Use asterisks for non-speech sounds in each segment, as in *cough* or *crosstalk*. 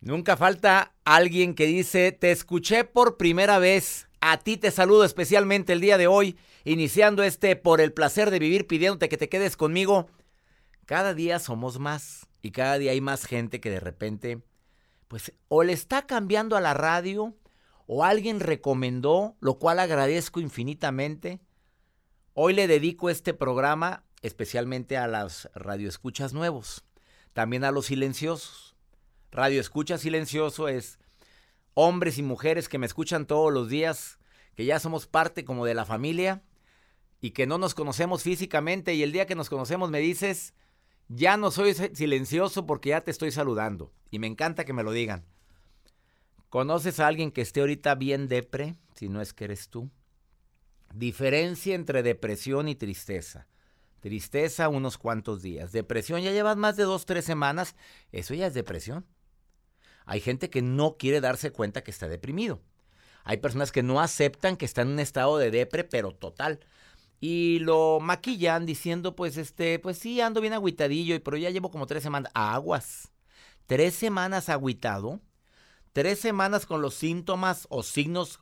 Nunca falta alguien que dice, te escuché por primera vez. A ti te saludo especialmente el día de hoy, iniciando este por el placer de vivir, pidiéndote que te quedes conmigo. Cada día somos más y cada día hay más gente que de repente, pues, o le está cambiando a la radio, o alguien recomendó, lo cual agradezco infinitamente. Hoy le dedico este programa especialmente a las radioescuchas nuevos, también a los silenciosos Radio Escucha Silencioso es hombres y mujeres que me escuchan todos los días, que ya somos parte como de la familia y que no nos conocemos físicamente y el día que nos conocemos me dices, ya no soy silencioso porque ya te estoy saludando y me encanta que me lo digan. ¿Conoces a alguien que esté ahorita bien depre, si no es que eres tú? Diferencia entre depresión y tristeza. Tristeza unos cuantos días. Depresión ya llevas más de dos, tres semanas. Eso ya es depresión. Hay gente que no quiere darse cuenta que está deprimido. Hay personas que no aceptan que están en un estado de depre, pero total. Y lo maquillan diciendo, pues, este, pues sí, ando bien agüitadillo, pero ya llevo como tres semanas. Aguas. Tres semanas agüitado. Tres semanas con los síntomas o signos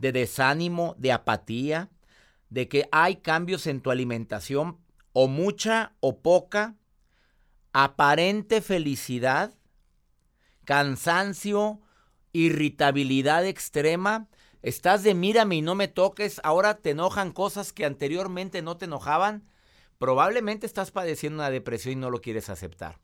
de desánimo, de apatía, de que hay cambios en tu alimentación, o mucha o poca, aparente felicidad cansancio, irritabilidad extrema, estás de mírame y no me toques, ahora te enojan cosas que anteriormente no te enojaban, probablemente estás padeciendo una depresión y no lo quieres aceptar.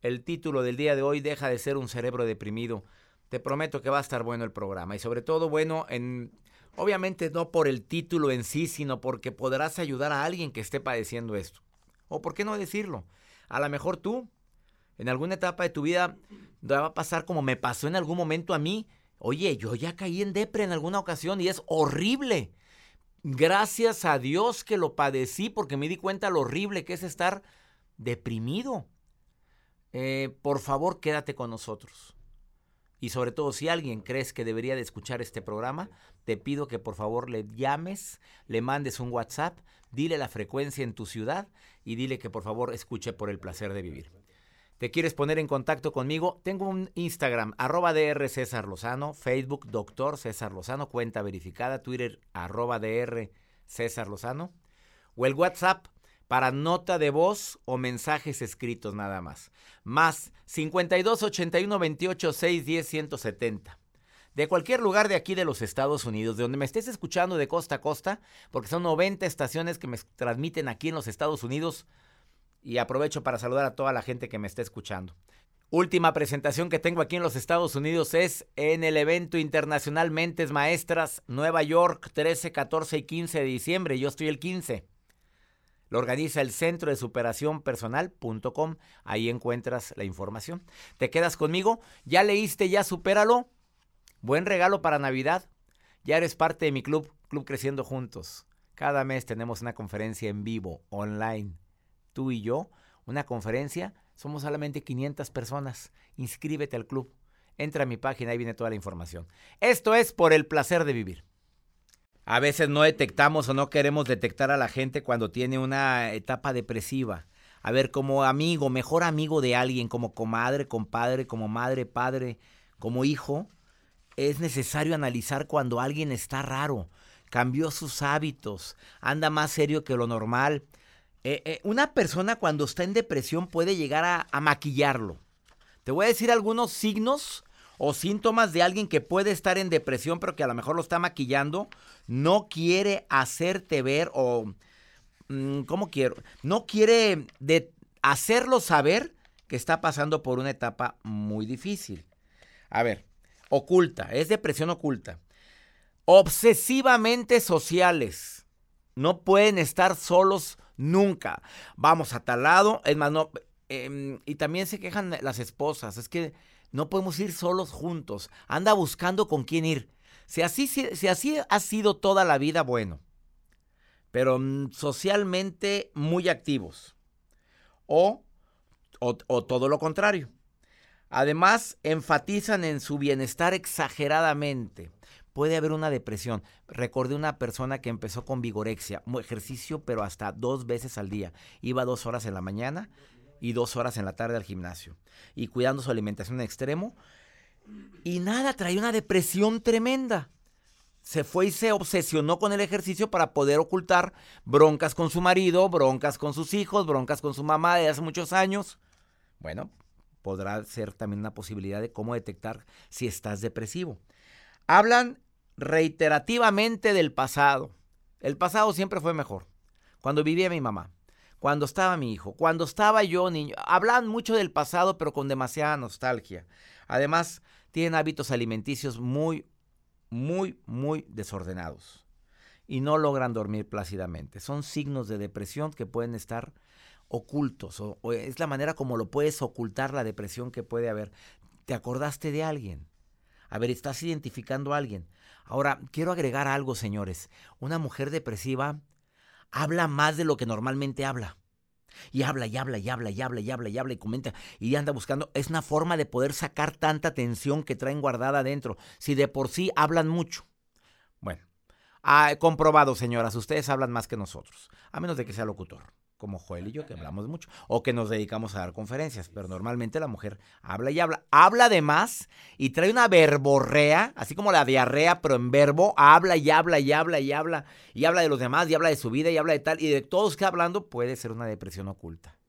El título del día de hoy deja de ser un cerebro deprimido. Te prometo que va a estar bueno el programa y sobre todo bueno en obviamente no por el título en sí, sino porque podrás ayudar a alguien que esté padeciendo esto. O por qué no decirlo? A lo mejor tú en alguna etapa de tu vida va a pasar como me pasó en algún momento a mí. Oye, yo ya caí en depre en alguna ocasión y es horrible. Gracias a Dios que lo padecí porque me di cuenta lo horrible que es estar deprimido. Eh, por favor, quédate con nosotros. Y sobre todo, si alguien crees que debería de escuchar este programa, te pido que por favor le llames, le mandes un WhatsApp, dile la frecuencia en tu ciudad y dile que por favor escuche por el placer de vivir te quieres poner en contacto conmigo, tengo un Instagram, arroba DR César Lozano, Facebook Doctor César Lozano, cuenta verificada, Twitter arroba DR César Lozano, o el WhatsApp para nota de voz o mensajes escritos nada más. Más 52 81 28 6 10 170. De cualquier lugar de aquí de los Estados Unidos, de donde me estés escuchando de costa a costa, porque son 90 estaciones que me transmiten aquí en los Estados Unidos, y aprovecho para saludar a toda la gente que me está escuchando. Última presentación que tengo aquí en los Estados Unidos es en el evento internacional Mentes Maestras Nueva York 13, 14 y 15 de diciembre. Yo estoy el 15. Lo organiza el centro de superación personal.com. Ahí encuentras la información. ¿Te quedas conmigo? ¿Ya leíste? ¿Ya supéralo? Buen regalo para Navidad. Ya eres parte de mi club, Club Creciendo Juntos. Cada mes tenemos una conferencia en vivo, online tú y yo, una conferencia, somos solamente 500 personas. Inscríbete al club. Entra a mi página, ahí viene toda la información. Esto es por el placer de vivir. A veces no detectamos o no queremos detectar a la gente cuando tiene una etapa depresiva. A ver, como amigo, mejor amigo de alguien, como comadre, compadre, como madre, padre, como hijo, es necesario analizar cuando alguien está raro, cambió sus hábitos, anda más serio que lo normal, eh, eh, una persona cuando está en depresión puede llegar a, maquillarlo. Te voy a decir algunos signos o síntomas de alguien que puede estar en depresión, pero que a lo mejor lo está maquillando, no quiere hacerte ver o, mm, ¿cómo quiero? No quiere de hacerlo saber que está pasando por una etapa muy difícil. A ver, oculta, es depresión oculta. Obsesivamente sociales. No pueden estar solos Nunca. Vamos a tal lado. Es más. Em, y también se quejan las esposas. Es que no podemos ir solos juntos. Anda buscando con quién ir. Si así, si, así ha sido toda la vida, bueno. Pero mm, socialmente muy activos. O, o todo lo contrario. Además, enfatizan en su bienestar exageradamente puede haber una depresión. Recordé una persona que empezó con vigorexia, ejercicio, pero hasta dos veces al día. Iba dos horas en la mañana y dos horas en la tarde al gimnasio. Y cuidando su alimentación en extremo. Y nada, traía una depresión tremenda. Se fue y se obsesionó con el ejercicio para poder ocultar broncas con su marido, broncas con sus hijos, broncas con su mamá de hace muchos años. Bueno, podrá ser también una posibilidad de cómo detectar si estás depresivo. Hablan reiterativamente del pasado. El pasado siempre fue mejor. Cuando vivía mi mamá, cuando estaba mi hijo, cuando estaba yo niño. Hablan mucho del pasado, pero con demasiada nostalgia. Además, tienen hábitos alimenticios muy, muy, muy desordenados. Y no logran dormir plácidamente. Son signos de depresión que pueden estar ocultos. O, o es la manera como lo puedes ocultar la depresión que puede haber. ¿Te acordaste de alguien? A ver, estás identificando a alguien. Ahora, quiero agregar algo, señores. Una mujer depresiva habla más de lo que normalmente habla. Y habla y habla y habla y habla y habla y habla y comenta y anda buscando. Es una forma de poder sacar tanta tensión que traen guardada adentro. Si de por sí hablan mucho. Bueno, ha comprobado, señoras, ustedes hablan más que nosotros. A menos de que sea locutor como Joel y yo, que hablamos mucho, o que nos dedicamos a dar conferencias, pero normalmente la mujer habla y habla, habla de más y trae una verborrea, así como la diarrea, pero en verbo, habla y habla y habla y habla, y habla de los demás, y habla de su vida, y habla de tal, y de todos que hablando puede ser una depresión oculta.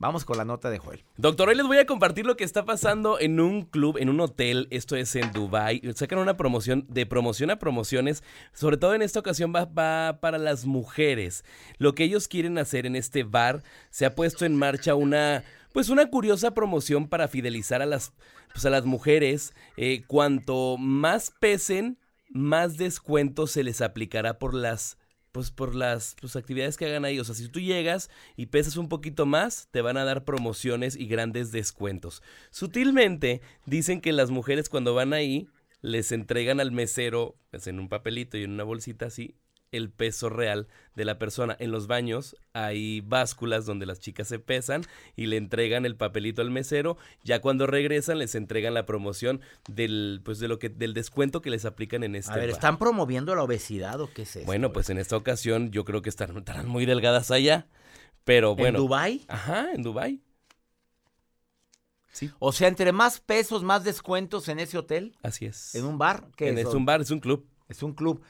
Vamos con la nota de Joel. Doctor, hoy les voy a compartir lo que está pasando en un club, en un hotel. Esto es en Dubai. Sacan una promoción de promoción a promociones. Sobre todo en esta ocasión va, para las mujeres. Lo que ellos quieren hacer en este bar se ha puesto en marcha una, pues una curiosa promoción para fidelizar a las, pues a las mujeres. Eh, cuanto más pesen, más descuento se les aplicará por las pues por las pues, actividades que hagan ahí. O sea, si tú llegas y pesas un poquito más, te van a dar promociones y grandes descuentos. Sutilmente dicen que las mujeres cuando van ahí les entregan al mesero pues, en un papelito y en una bolsita así el peso real de la persona. En los baños hay básculas donde las chicas se pesan y le entregan el papelito al mesero. Ya cuando regresan les entregan la promoción del pues de lo que del descuento que les aplican en este. A ver, bar. ¿están promoviendo la obesidad o qué es eso? Bueno, pues en esta ocasión yo creo que estarán muy delgadas allá. Pero bueno. ¿En Dubai? Ajá, en Dubai. Sí. O sea, entre más pesos, más descuentos en ese hotel. Así es. ¿En un bar? ¿Qué En- es? es un bar, es un club. Es un club.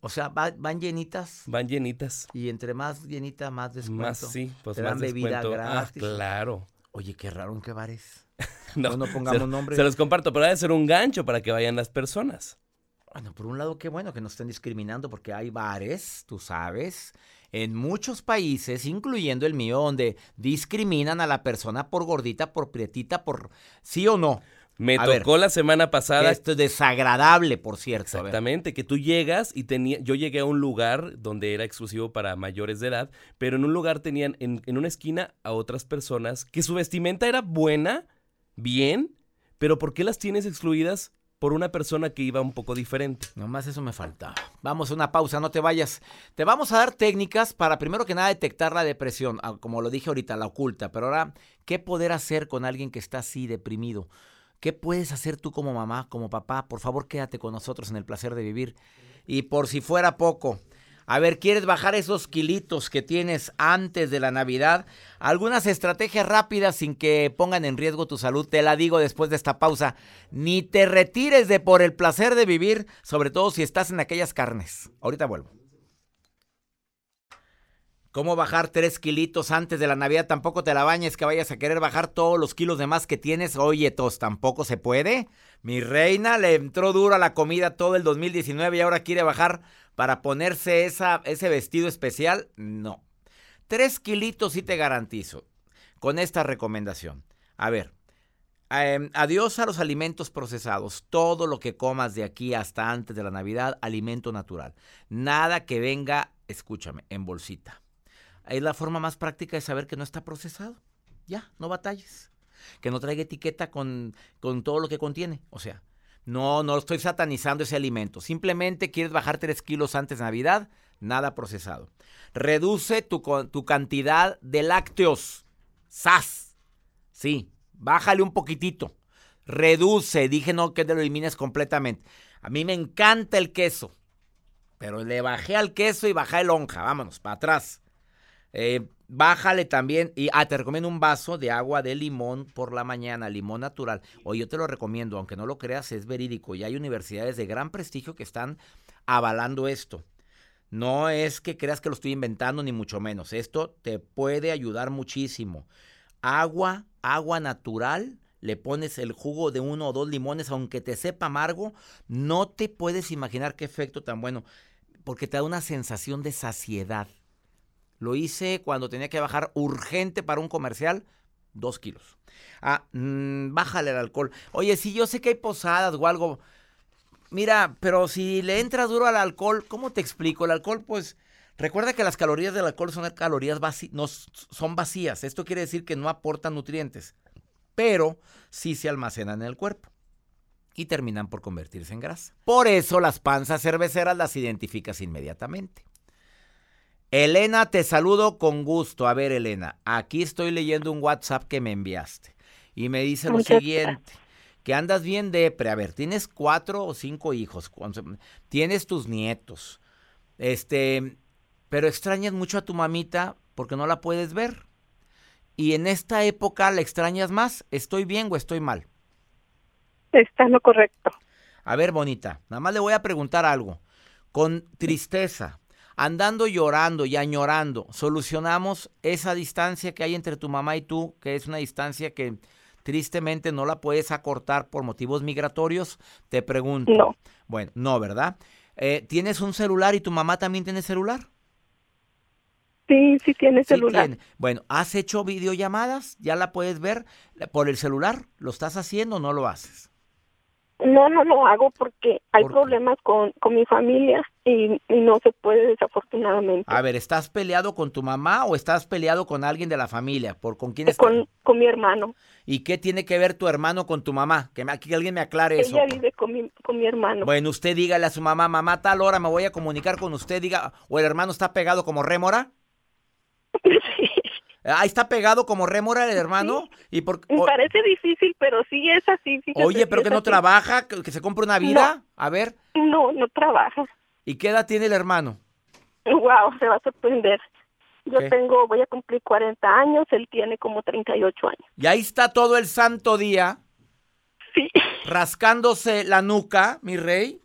O sea, va- van llenitas. Van llenitas. Y entre más llenita, más descuento. Más, sí, pues Te más dan bebida descuento. gratis. Ah, claro. Oye, qué raro en qué bares. *laughs* No, no pongamos se, nombre. Se los comparto, pero debe ser un gancho para que vayan las personas. Bueno, por un lado, qué bueno que no estén discriminando, porque hay bares, tú sabes, en muchos países, incluyendo el mío, donde discriminan a la persona por gordita, por prietita, por sí o no. Me A ver, tocó la semana pasada Esto es desagradable, por cierto. Exactamente, que tú llegas y tenía, yo llegué a un lugar donde era exclusivo para mayores de edad, pero en un lugar tenían en, en una esquina a otras personas que su vestimenta era buena, bien, pero ¿por qué las tienes excluidas por una persona que iba un poco diferente? Nomás eso me faltaba. Vamos a una pausa, no te vayas. Te vamos a dar técnicas para primero que nada detectar la depresión, ah, como lo dije ahorita, la oculta. Pero ahora, ¿qué poder hacer con alguien que está así deprimido? ¿Qué puedes hacer tú como mamá, como papá? Por favor, quédate con nosotros en el placer de vivir. Y por si fuera poco, a ver, ¿quieres bajar esos kilitos que tienes antes de la Navidad? Algunas estrategias rápidas sin que pongan en riesgo tu salud, te la digo después de esta pausa. Ni te retires de por el placer de vivir, sobre todo si estás en aquellas carnes. Ahorita vuelvo. ¿Cómo bajar tres kilitos antes de la Navidad? Tampoco te la bañes que vayas a querer bajar todos los kilos de más que tienes. Oye, tos, tampoco se puede. Mi reina le entró duro a la comida todo el 2019 y ahora quiere bajar para ponerse esa, ese vestido especial. No. Tres kilitos sí te garantizo con esta recomendación. A ver, eh, adiós a los alimentos procesados. Todo lo que comas de aquí hasta antes de la Navidad, alimento natural. Nada que venga, escúchame, en bolsita. Es la forma más práctica de saber que no está procesado. Ya, no batalles. Que no traiga etiqueta con, con todo lo que contiene. O sea, no, no estoy satanizando ese alimento. Simplemente quieres bajar 3 kilos antes de Navidad, nada procesado. Reduce tu, tu cantidad de lácteos. ¡Sas! Sí, bájale un poquitito. Reduce, dije no que te lo elimines completamente. A mí me encanta el queso. Pero le bajé al queso y bajé el lonja. Vámonos, para atrás. Eh, Bájale también, y ah, te recomiendo un vaso de agua de limón por la mañana, limón natural. O yo te lo recomiendo, aunque no lo creas, es verídico. Y hay universidades de gran prestigio que están avalando esto. No es que creas que lo estoy inventando, ni mucho menos. Esto te puede ayudar muchísimo. Agua, agua natural, le pones el jugo de uno o dos limones, aunque te sepa amargo, no te puedes imaginar qué efecto tan bueno, porque te da una sensación de saciedad. Lo hice cuando tenía que bajar urgente para un comercial, dos kilos. Ah, mm, bájale el alcohol. Oye, si yo sé que hay posadas o algo. Mira, pero si le entra duro al alcohol, ¿cómo te explico? El alcohol, pues, recuerda que las calorías del alcohol son calorías no, son vacías. Esto quiere decir que no aportan nutrientes, pero sí se almacenan en el cuerpo y terminan por convertirse en grasa. Por eso las panzas cerveceras las identificas inmediatamente. Elena, te saludo con gusto. A ver, Elena, aquí estoy leyendo un WhatsApp que me enviaste y me dice lo siguiente, que andas bien depre. A ver, tienes cuatro o cinco hijos, tienes tus nietos, este, pero extrañas mucho a tu mamita porque no la puedes ver. Y en esta época la extrañas más. ¿Estoy bien o estoy mal? Está lo correcto. A ver, bonita, nada más le voy a preguntar algo. Con tristeza, andando llorando y añorando, solucionamos esa distancia que hay entre tu mamá y tú, que es una distancia que tristemente no la puedes acortar por motivos migratorios, te pregunto. No. Bueno, no, ¿verdad? Eh, ¿Tienes un celular y tu mamá también tiene celular? Sí, sí tiene celular. Bueno, ¿has hecho videollamadas? ¿Ya la puedes ver por el celular? ¿Lo estás haciendo o no lo haces? No, no lo hago porque hay problemas con, con mi familia y, no se puede desafortunadamente. A ver, ¿estás peleado con tu mamá o estás peleado con alguien de la familia? ¿Por con quién estás? Con, con mi hermano. ¿Y qué tiene que ver tu hermano con tu mamá? Que aquí alguien me aclare eso. Ella vive con mi, con mi hermano. Bueno, usted dígale a su mamá, mamá, tal hora me voy a comunicar con usted, diga, o el hermano está pegado como rémora. *laughs* sí. Ahí está pegado como rémora el hermano. Y por, Me parece difícil, pero sí es así. Oye, pero que no trabaja, que, se compre una vida. A ver. No, no trabaja. ¿Y qué edad tiene el hermano? Wow, se va a sorprender. Yo tengo, voy a cumplir 40 años, él tiene como 38 años. Y ahí está todo el santo día. Sí. Rascándose la nuca, mi rey.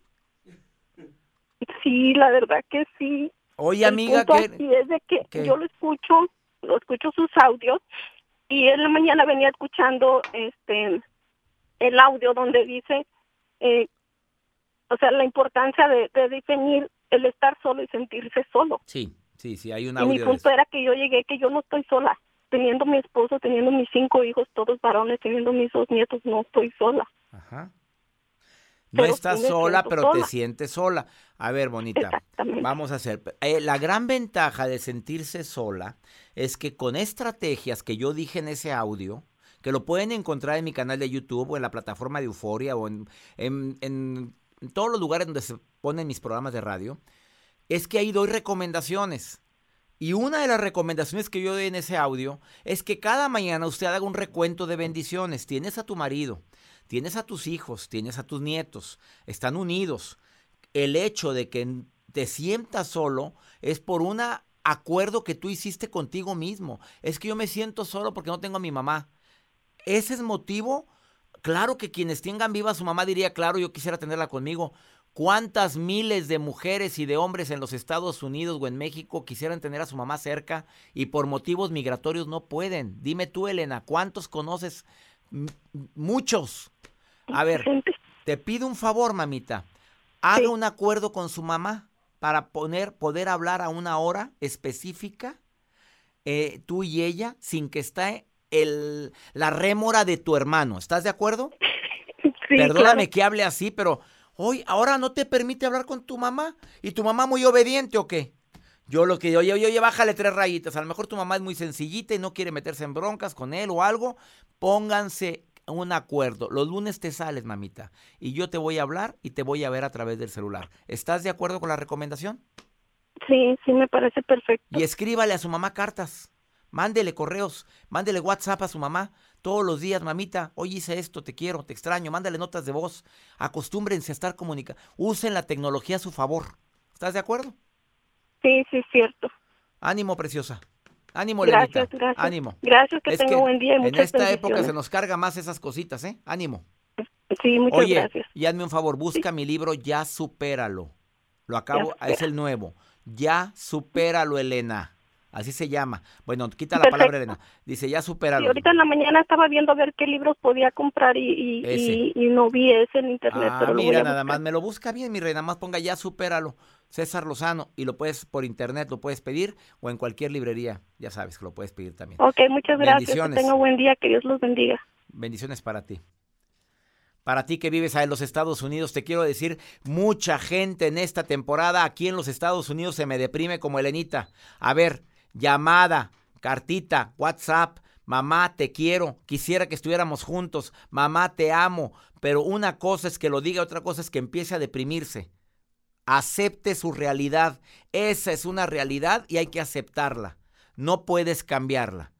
Sí, la verdad que sí. Oye, amiga, que... es de que yo lo escucho escucho sus audios y en la mañana venía escuchando este el audio donde dice eh, o sea la importancia de, definir el estar solo y sentirse solo. Sí sí sí hay un audio y mi punto era que yo llegué que yo no estoy sola teniendo mi esposo teniendo mis cinco hijos todos varones teniendo mis dos nietos no estoy sola. Ajá no estás sola, pero te sientes sola. A ver, bonita, vamos a hacer. Eh, la gran ventaja de sentirse sola es que con estrategias que yo dije en ese audio, que lo pueden encontrar en mi canal de YouTube o en la plataforma de Euforia o en, en todos los lugares donde se ponen mis programas de radio, es que ahí doy recomendaciones. Y una de las recomendaciones que yo doy en ese audio es que cada mañana usted haga un recuento de bendiciones. Tienes a tu marido, tienes a tus hijos, tienes a tus nietos, están unidos. El hecho de que te sientas solo es por un acuerdo que tú hiciste contigo mismo. Es que yo me siento solo porque no tengo a mi mamá. Ese es motivo. Claro que quienes tengan viva a su mamá diría, claro, yo quisiera tenerla conmigo. ¿Cuántas miles de mujeres y de hombres en los Estados Unidos o en México quisieran tener a su mamá cerca y por motivos migratorios no pueden? Dime tú, Elena, ¿cuántos conoces muchos. A ver, te pido un favor, mamita. Haga un acuerdo con su mamá para poner, poder hablar a una hora específica, eh, tú y ella, sin que esté el, la rémora de tu hermano. ¿Estás de acuerdo? *laughs* Perdóname que hable así, pero hoy, ahora no te permite hablar con tu mamá. ¿Y tu mamá muy obediente o qué? Yo lo que yo, yo, yo, bájale tres rayitas. A lo mejor tu mamá es muy sencillita y no quiere meterse en broncas con él o algo. Pónganse un acuerdo. Los lunes te sales, mamita, y yo te voy a hablar y te voy a ver a través del celular. ¿Estás de acuerdo con la recomendación? Sí, sí, me parece perfecto. Y escríbale a su mamá cartas. Mándele correos, mándele WhatsApp a su mamá todos los días, mamita, hoy hice esto, te quiero, te extraño, mándale notas de voz. Acostúmbrense a estar comunicando. Usen la tecnología a su favor. ¿Estás de acuerdo? Sí, sí, es cierto. Ánimo, preciosa. Ánimo. Gracias, gracias. Ánimo. Gracias, que Es tenga buen día y en esta época se nos carga más esas cositas, ¿eh? Ánimo. Sí, muchas Oye, gracias. y hazme un favor, busca mi libro Ya Supéralo. Lo acabo, es el nuevo. Ya Supéralo, Elena. Así se llama. Bueno, quita la Perfecto. palabra, Elena. Dice Ya Supéralo. ahorita en la mañana estaba viendo a ver qué libros podía comprar y, y, y- y no vi ese en internet. Ah, pero mira, nada más me lo busca bien, mi reina. Nada más ponga Ya Supéralo. César Lozano. Y lo puedes por internet, lo puedes pedir o en cualquier librería. Ya sabes que lo puedes pedir también. Ok, muchas gracias. Que tenga buen día. Que Dios los bendiga. Bendiciones para ti. Para ti que vives en los Estados Unidos, te quiero decir, mucha gente en esta temporada aquí en los Estados Unidos se me deprime como Elenita. A ver, llamada, cartita, WhatsApp, mamá, te quiero, quisiera que estuviéramos juntos, mamá, te amo, pero una cosa es que lo diga, otra cosa es que empiece a deprimirse. Acepte su realidad. Esa es una realidad y hay que aceptarla. No puedes cambiarla.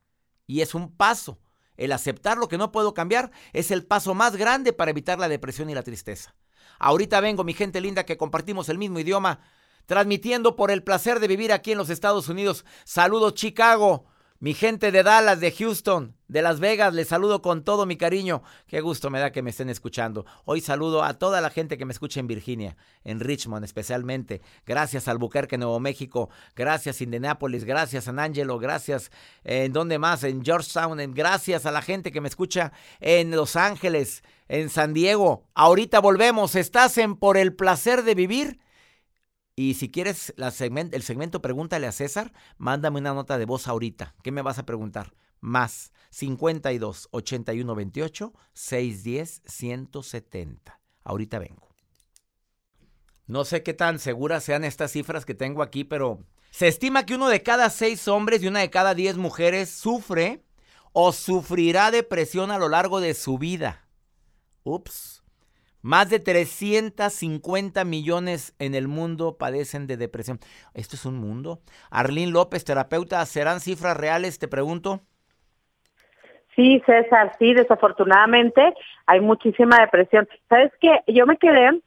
Y es un paso. El aceptar lo que no puedo cambiar es el paso más grande para evitar la depresión y la tristeza. Ahorita vengo, mi gente linda, que compartimos el mismo idioma, transmitiendo por el placer de vivir aquí en los Estados Unidos. Saludos Chicago, mi gente de Dallas, de Houston, de Las Vegas, les saludo con todo mi cariño. Qué gusto me da que me estén escuchando. Hoy saludo a toda la gente que me escucha en Virginia, en Richmond especialmente. Gracias Albuquerque, Nuevo México. Gracias Indianapolis. Gracias San Angelo. Gracias eh, en donde más, en Georgetown. Gracias a la gente que me escucha en Los Ángeles, en San Diego. Ahorita volvemos. Estás en Por el placer de vivir. Y si quieres el segmento Pregúntale a César, mándame una nota de voz ahorita. ¿Qué me vas a preguntar? Más 52 81 28 610 170. Ahorita vengo. No sé qué tan seguras sean estas cifras que tengo aquí, pero se estima que uno de cada seis hombres y una de cada diez mujeres sufre o sufrirá depresión a lo largo de su vida. Ups. Más de 350 millones en el mundo padecen de depresión. ¿Esto es un mundo? Arlín López, terapeuta, ¿serán cifras reales? Te pregunto. Sí, César, sí, desafortunadamente hay muchísima depresión. ¿Sabes qué? Yo me quedé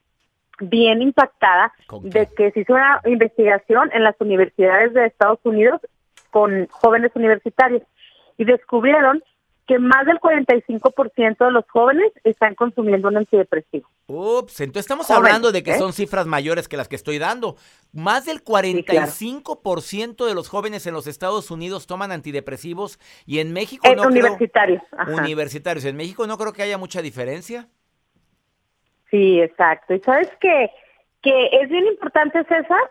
bien impactada de que se hizo una investigación en las universidades de Estados Unidos con jóvenes universitarios y descubrieron que más del 45% de los jóvenes están consumiendo un antidepresivo. Ups, entonces estamos Jóvenes, hablando de que ¿eh? son cifras mayores que las que estoy dando. Más del 45% de los jóvenes en los Estados Unidos toman antidepresivos y en México no creo- universitarios. ajá. universitarios. En México no creo que haya mucha diferencia. Sí, exacto. Y sabes que, que es bien importante, César,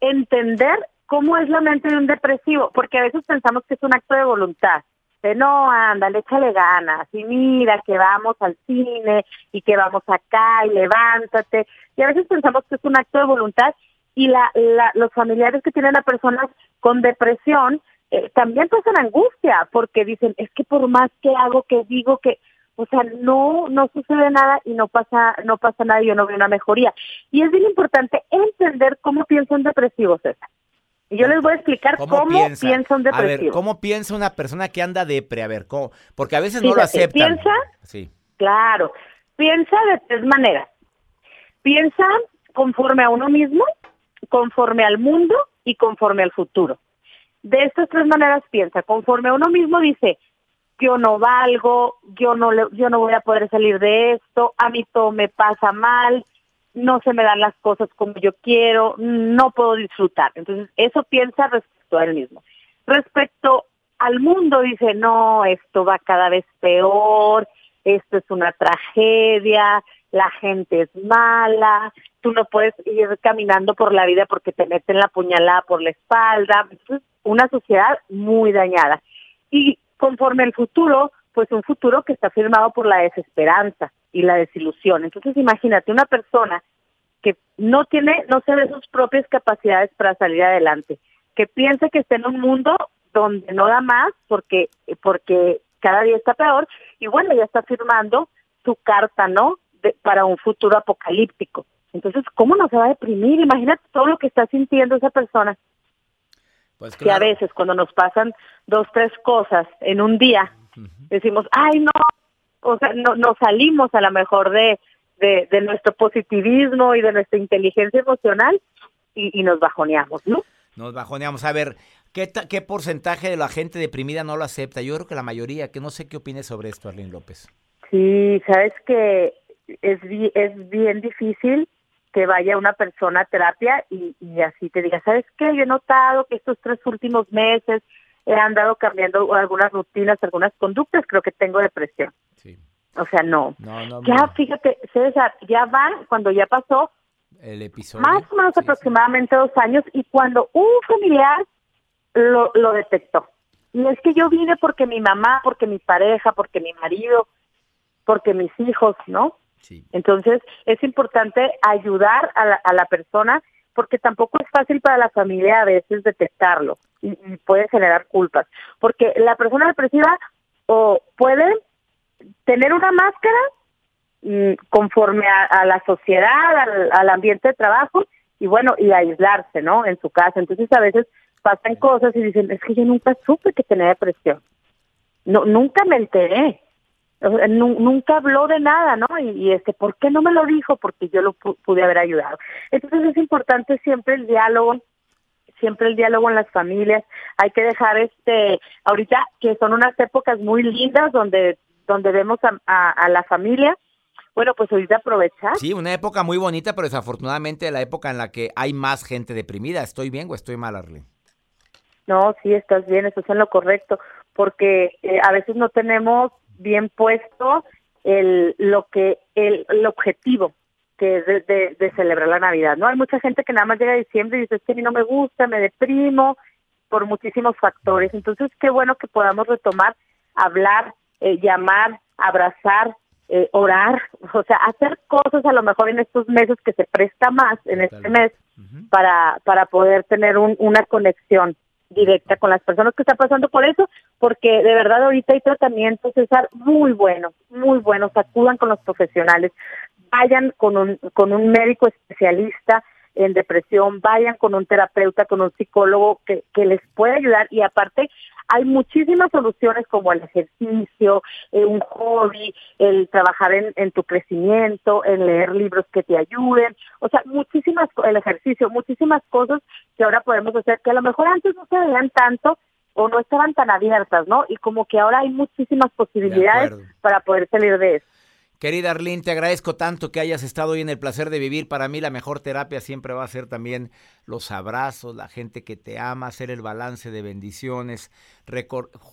entender cómo es la mente de un depresivo, porque a veces pensamos que es un acto de voluntad. No, ándale, échale ganas, y mira que vamos al cine, y que vamos acá, y levántate. Y a veces pensamos que es un acto de voluntad, y la, la, los familiares que tienen a personas con depresión eh, también pasan angustia, porque dicen, es que por más que hago, que digo, que, o sea, no, no sucede nada y no pasa, no pasa nada y yo no veo una mejoría. Y es bien importante entender cómo piensa un depresivo, César. Y yo les voy a explicar cómo, piensa? un A ver, depresivo. ¿cómo piensa una persona que anda depre? A ver, ¿cómo? Porque a veces no lo aceptan. piensa- Sí. Claro, piensa de tres maneras. Piensa conforme a uno mismo, conforme al mundo y conforme al futuro. De estas tres maneras piensa, conforme a uno mismo dice, yo no valgo, yo no le- yo no voy a poder salir de esto, a mí todo me pasa mal, no se me dan las cosas como yo quiero, no puedo disfrutar. Entonces, eso piensa respecto a él mismo. Respecto al mundo dice, no, esto va cada vez peor, esto es una tragedia, la gente es mala, tú no puedes ir caminando por la vida porque te meten la puñalada por la espalda, una sociedad muy dañada. Y conforme al futuro, pues un futuro que está firmado por la desesperanza y la desilusión. Entonces, imagínate una persona que no tiene, no se ve sus propias capacidades para salir adelante, que piensa que está en un mundo donde no da más porque porque cada día está peor y bueno, ya está firmando su carta, ¿no? De- para un futuro apocalíptico. Entonces, ¿cómo no se va a deprimir? Imagínate todo lo que está sintiendo esa persona, Pues que a veces cuando nos pasan dos, tres cosas en un día, decimos, ay, no, o sea, no, nos salimos a lo mejor de, de, de nuestro positivismo y de nuestra inteligencia emocional y, y nos bajoneamos, ¿no? Nos bajoneamos. A ver, ¿qué, ¿qué porcentaje de la gente deprimida no lo acepta? Yo creo que la mayoría, que no sé qué opines sobre esto, Arlene López. Sí, sabes que es, es bien difícil que vaya una persona a terapia y, y así te diga, ¿sabes qué? Yo he notado que estos tres últimos meses he andado cambiando algunas rutinas, algunas conductas, creo que tengo depresión. O sea, no. ya, fíjate, César, ya van, cuando ya pasó, el episodio. Más o menos aproximadamente dos años y cuando un familiar lo, lo detectó. Y es que yo vine porque mi mamá, porque mi pareja, porque mi marido, porque mis hijos, ¿no? Sí. Entonces es importante ayudar a la, a la persona porque tampoco es fácil para la familia a veces detectarlo y, puede generar culpas. Porque la persona depresiva o puede tener una máscara mm, conforme a, la sociedad, al, ambiente de trabajo y bueno, y aislarse, ¿no? En su casa. Entonces a veces pasan cosas y dicen, es que yo nunca supe que tenía depresión. No, nunca me enteré. nunca habló de nada, ¿no? Y, este, ¿por qué no me lo dijo? Porque yo lo pude haber ayudado. Entonces es importante siempre el diálogo, siempre el diálogo en las familias. Hay que dejar este, ahorita que son unas épocas muy lindas donde donde vemos a, la familia. Bueno, pues ahorita aprovechar. Sí, una época muy bonita, pero desafortunadamente la época en la que hay más gente deprimida. ¿Estoy bien o estoy mal, Arlene? No, sí, estás bien, estás en lo correcto, porque eh, a veces no tenemos bien puesto el, lo que el, objetivo que es de, celebrar la Navidad, ¿no? Hay mucha gente que nada más llega a diciembre y dice, es que a mí no me gusta, me deprimo, por muchísimos factores. Entonces, qué bueno que podamos retomar, hablar eh, llamar, abrazar, eh, orar, *laughs* o sea, hacer cosas a lo mejor en estos meses que se presta más en este mes para, para poder tener una conexión directa con las personas que están pasando por eso, porque de verdad ahorita hay tratamientos, César, muy buenos, muy buenos, acudan con los profesionales, vayan con un, con un médico especialista en depresión, vayan con un terapeuta, con un psicólogo que, que les pueda ayudar. Y aparte hay muchísimas soluciones como el ejercicio, eh, un hobby, el trabajar en, en, tu crecimiento, en leer libros que te ayuden, o sea, muchísimas, el ejercicio, muchísimas cosas que ahora podemos hacer que a lo mejor antes no se veían tanto o no estaban tan abiertas, ¿no? Y como que ahora hay muchísimas posibilidades para poder salir de eso. Querida Arlene, te agradezco tanto que hayas estado hoy en el placer de vivir. Para mí la mejor terapia siempre va a ser también los abrazos, la gente que te ama, hacer el balance de bendiciones.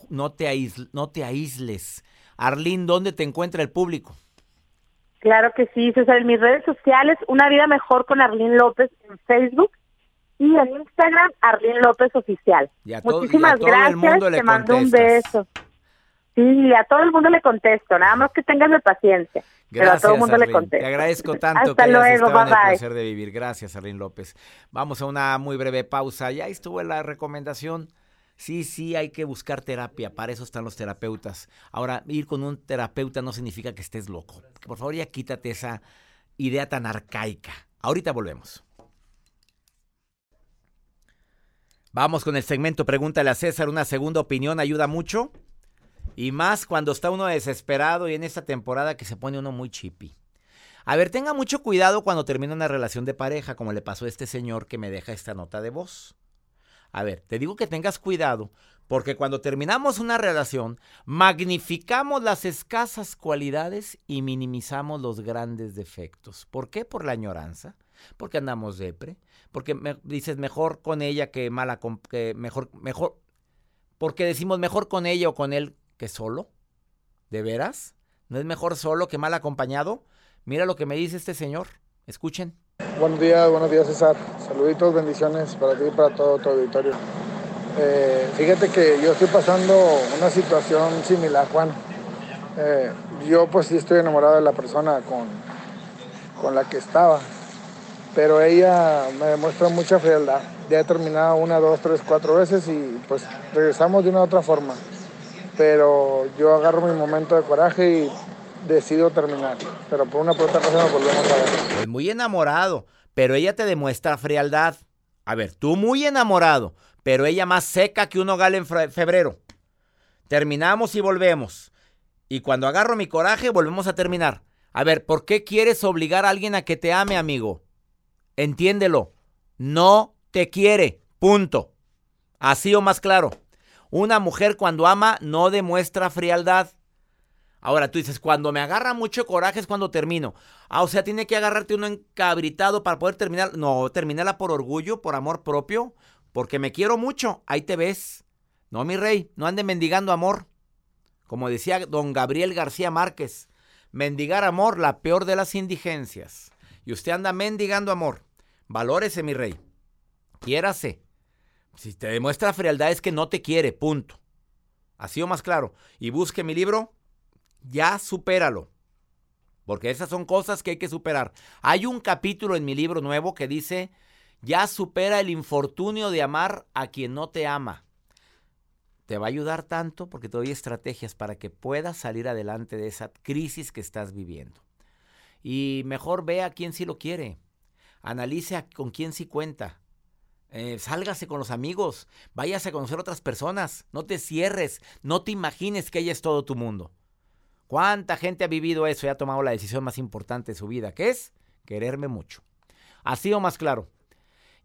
no, te no te aísles. Arlene, ¿dónde te encuentra el público? Claro que sí, César. En mis redes sociales, Una Vida Mejor con Arlene López en Facebook y en Instagram, Arlene López Oficial. Muchísimas gracias. te mando un beso. Sí, a todo el mundo le contesto, nada más que tengas de paciencia. Gracias, pero a todo el mundo le contesto. Te agradezco tanto Hasta que luego, bye, en el placer de vivir. Gracias, Arlene López. Vamos a una muy breve pausa. Ya estuvo la recomendación. Sí, sí, hay que buscar terapia. Para eso están los terapeutas. Ahora, ir con un terapeuta no significa que estés loco. Por favor, ya quítate esa idea tan arcaica. Ahorita volvemos. Vamos con el segmento Pregúntale a César. Una segunda opinión ayuda mucho. Y más cuando está uno desesperado y en esta temporada que se pone uno muy chippy. A ver, tenga mucho cuidado cuando termina una relación de pareja, como le pasó a este señor que me deja esta nota de voz. A ver, te digo que tengas cuidado, porque cuando terminamos una relación, magnificamos las escasas cualidades y minimizamos los grandes defectos. ¿Por qué? Por la añoranza. Porque andamos depre. Porque me, dices mejor con ella que mala, que mejor, mejor. Porque decimos mejor con ella o con él que solo? ¿De veras? ¿No es mejor solo que mal acompañado? Mira lo que me dice este señor. Escuchen. Buenos días, buenos días César. Saluditos, bendiciones para ti y para todo tu auditorio. Eh, fíjate que yo estoy pasando una situación similar, Juan. Eh, yo pues sí estoy enamorado de la persona con, con la que estaba, pero ella me demuestra mucha frialdad. Ya he terminado una, dos, tres, cuatro veces y pues regresamos de una u otra forma pero yo agarro mi momento de coraje y decido terminar. Pero por una por otra volvemos a ver. Pues muy enamorado, pero ella te demuestra frialdad. A ver, tú muy enamorado, pero ella más seca que un hogar en febrero. Terminamos y volvemos. Y cuando agarro mi coraje, volvemos a terminar. A ver, ¿por qué quieres obligar a alguien a que te ame, amigo? Entiéndelo. No te quiere. Punto. Así o más claro. Una mujer cuando ama no demuestra frialdad. Ahora tú dices, cuando me agarra mucho coraje es cuando termino. Ah, o sea, tiene que agarrarte uno encabritado para poder terminar. No, terminala por orgullo, por amor propio, porque me quiero mucho. Ahí te ves. No, mi rey, no ande mendigando amor. Como decía don Gabriel García Márquez, mendigar amor, la peor de las indigencias. Y usted anda mendigando amor. Valórese, mi rey. Quiérase. Si te demuestra frialdad es que no te quiere, punto. Así o más claro. Y busque mi libro, ya supéralo. Porque esas son cosas que hay que superar. Hay un capítulo en mi libro nuevo que dice, ya supera el infortunio de amar a quien no te ama. Te va a ayudar tanto porque te doy estrategias para que puedas salir adelante de esa crisis que estás viviendo. Y mejor ve a quién sí lo quiere. Analice con quién sí cuenta. Eh, sálgase con los amigos. Váyase a conocer otras personas. No te cierres. No te imagines que ella es todo tu mundo. ¿Cuánta gente ha vivido eso y ha tomado la decisión más importante de su vida? que es? Quererme mucho. Así o más claro.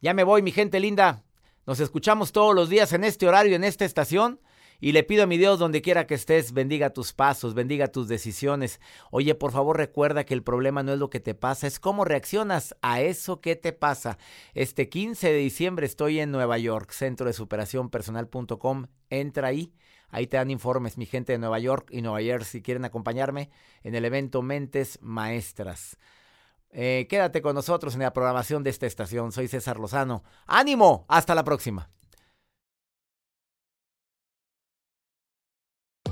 Ya me voy, mi gente linda. Nos escuchamos todos los días en este horario, en esta estación. Y le pido a mi Dios, donde quiera que estés, bendiga tus pasos, bendiga tus decisiones. Oye, por favor, recuerda que el problema no es lo que te pasa, es cómo reaccionas a eso que te pasa. Este 15 de diciembre estoy en Nueva York, centro de superación personal.com. Entra ahí Ahí te dan informes, mi gente de Nueva York y Nueva Jersey, si quieren acompañarme en el evento Mentes Maestras. Eh, quédate con nosotros en la programación de esta estación. Soy César Lozano. ¡Ánimo! Hasta la próxima.